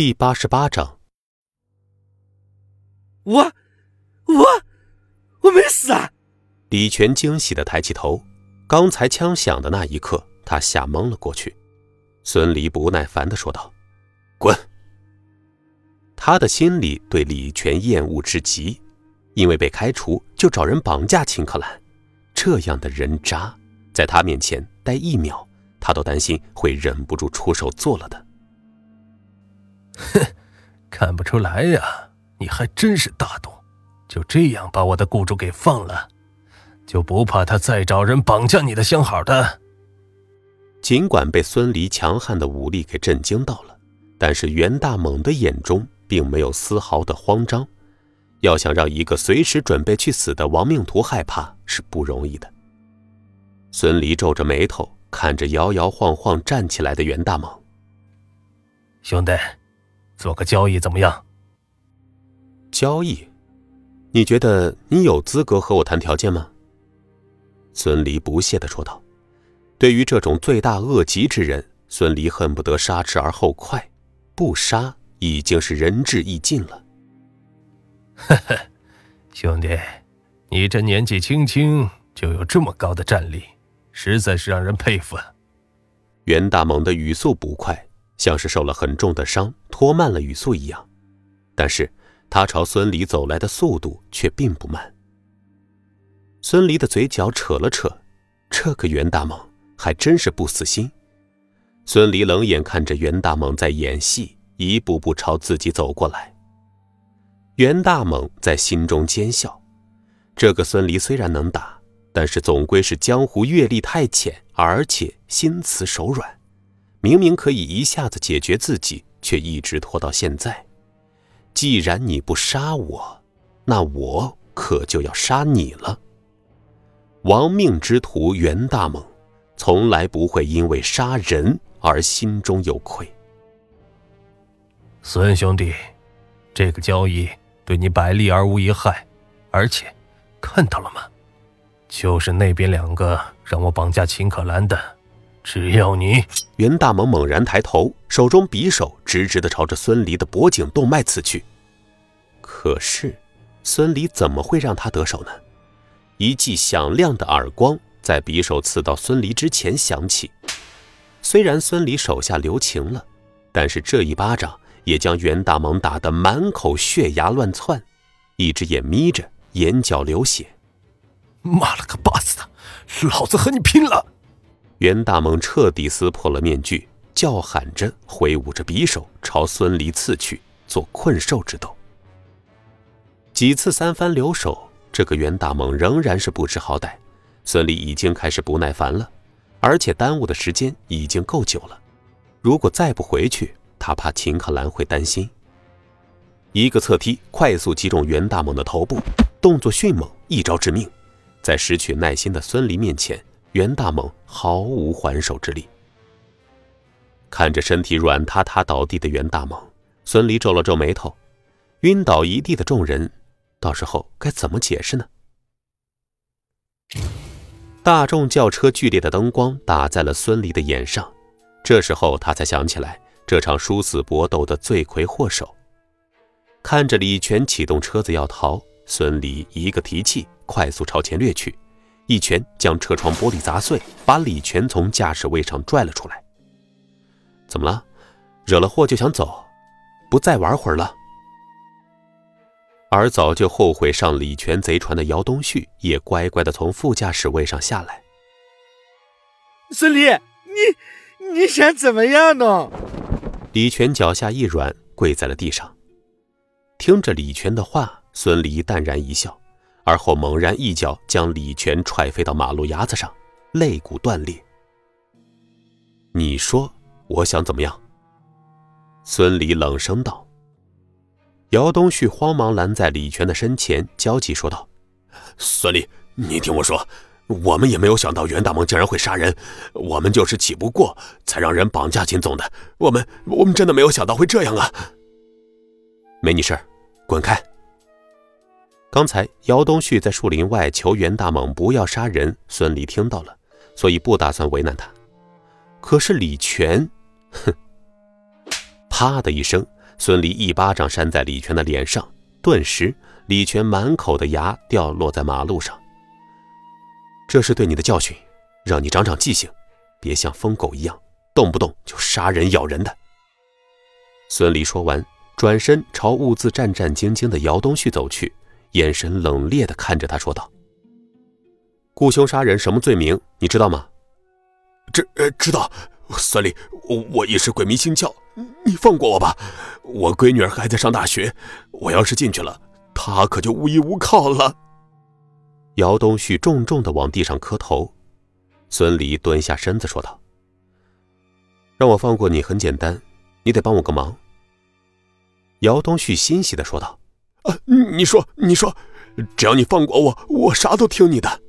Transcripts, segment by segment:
第八十八章，我，我，我没死啊！李全惊喜的抬起头，刚才枪响的那一刻，他吓懵了过去。孙离不耐烦的说道：“滚！”他的心里对李全厌恶至极，因为被开除就找人绑架秦可兰，这样的人渣，在他面前待一秒，他都担心会忍不住出手做了的。哼，看不出来呀，你还真是大度，就这样把我的雇主给放了，就不怕他再找人绑架你的相好的？尽管被孙离强悍的武力给震惊到了，但是袁大猛的眼中并没有丝毫的慌张。要想让一个随时准备去死的亡命徒害怕是不容易的。孙离皱着眉头看着摇摇晃晃站起来的袁大猛，兄弟。做个交易怎么样？交易？你觉得你有资格和我谈条件吗？孙离不屑的说道。对于这种罪大恶极之人，孙离恨不得杀之而后快，不杀已经是仁至义尽了。呵呵，兄弟，你这年纪轻轻就有这么高的战力，实在是让人佩服啊！袁大猛的语速不快。像是受了很重的伤，拖慢了语速一样，但是他朝孙离走来的速度却并不慢。孙离的嘴角扯了扯，这个袁大猛还真是不死心。孙离冷眼看着袁大猛在演戏，一步步朝自己走过来。袁大猛在心中奸笑：这个孙离虽然能打，但是总归是江湖阅历太浅，而且心慈手软。明明可以一下子解决自己，却一直拖到现在。既然你不杀我，那我可就要杀你了。亡命之徒袁大猛，从来不会因为杀人而心中有愧。孙兄弟，这个交易对你百利而无一害，而且看到了吗？就是那边两个让我绑架秦可兰的。只要你，袁大猛猛然抬头，手中匕首直直的朝着孙离的脖颈动脉刺去。可是，孙离怎么会让他得手呢？一记响亮的耳光在匕首刺到孙离之前响起。虽然孙离手下留情了，但是这一巴掌也将袁大猛打得满口血牙乱窜，一只眼眯着，眼角流血。妈了个巴子的，老子和你拼了！袁大猛彻底撕破了面具，叫喊着，挥舞着匕首朝孙离刺去，做困兽之斗。几次三番留手，这个袁大猛仍然是不知好歹。孙离已经开始不耐烦了，而且耽误的时间已经够久了。如果再不回去，他怕秦可兰会担心。一个侧踢，快速击中袁大猛的头部，动作迅猛，一招致命。在失去耐心的孙离面前。袁大猛毫无还手之力，看着身体软塌塌倒地的袁大猛，孙离皱了皱眉头。晕倒一地的众人，到时候该怎么解释呢？大众轿车剧烈的灯光打在了孙离的眼上，这时候他才想起来这场殊死搏斗的罪魁祸首。看着李全启动车子要逃，孙离一个提气，快速朝前掠去。一拳将车窗玻璃砸碎，把李全从驾驶位上拽了出来。怎么了？惹了祸就想走？不再玩会儿了？而早就后悔上李全贼船的姚东旭也乖乖的从副驾驶位上下来。孙离，你你想怎么样呢？李全脚下一软，跪在了地上。听着李全的话，孙离淡然一笑。而后猛然一脚将李全踹飞到马路牙子上，肋骨断裂。你说我想怎么样？孙离冷声道。姚东旭慌忙拦在李全的身前，焦急说道：“孙离，你听我说，我们也没有想到袁大猛竟然会杀人，我们就是气不过才让人绑架秦总的。我们我们真的没有想到会这样啊！没你事滚开！”刚才姚东旭在树林外求袁大猛不要杀人，孙离听到了，所以不打算为难他。可是李全，哼！啪的一声，孙离一巴掌扇在李全的脸上，顿时李全满口的牙掉落在马路上。这是对你的教训，让你长长记性，别像疯狗一样，动不动就杀人咬人的。孙离说完，转身朝兀自战战兢兢的姚东旭走去，眼神冷冽的看着他说道：“雇凶杀人什么罪名？你知道吗？”“知呃知道。”孙俪，我我也是鬼迷心窍，你放过我吧。我闺女儿还在上大学，我要是进去了，她可就无依无靠了。姚东旭重重的往地上磕头。孙离蹲下身子说道：“让我放过你很简单，你得帮我个忙。”姚东旭欣喜的说道：“啊，你说，你说，只要你放过我，我啥都听你的。”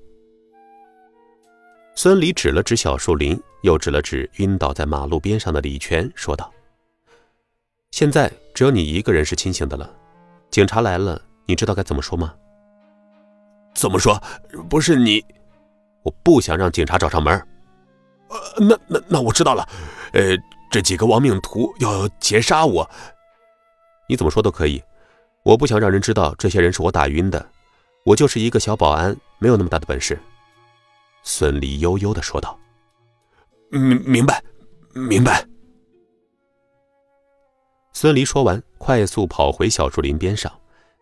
孙离指了指小树林，又指了指晕倒在马路边上的李全，说道：“现在只有你一个人是清醒的了。警察来了，你知道该怎么说吗？”“怎么说？不是你，我不想让警察找上门。”“呃，那那那我知道了。呃，这几个亡命徒要劫杀我，你怎么说都可以。我不想让人知道这些人是我打晕的。我就是一个小保安，没有那么大的本事。”孙离悠悠的说道：“明明白，明白。”孙离说完，快速跑回小树林边上，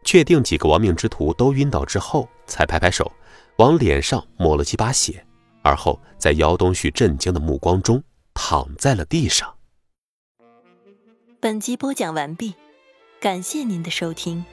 确定几个亡命之徒都晕倒之后，才拍拍手，往脸上抹了几把血，而后在姚东旭震惊的目光中躺在了地上。本集播讲完毕，感谢您的收听。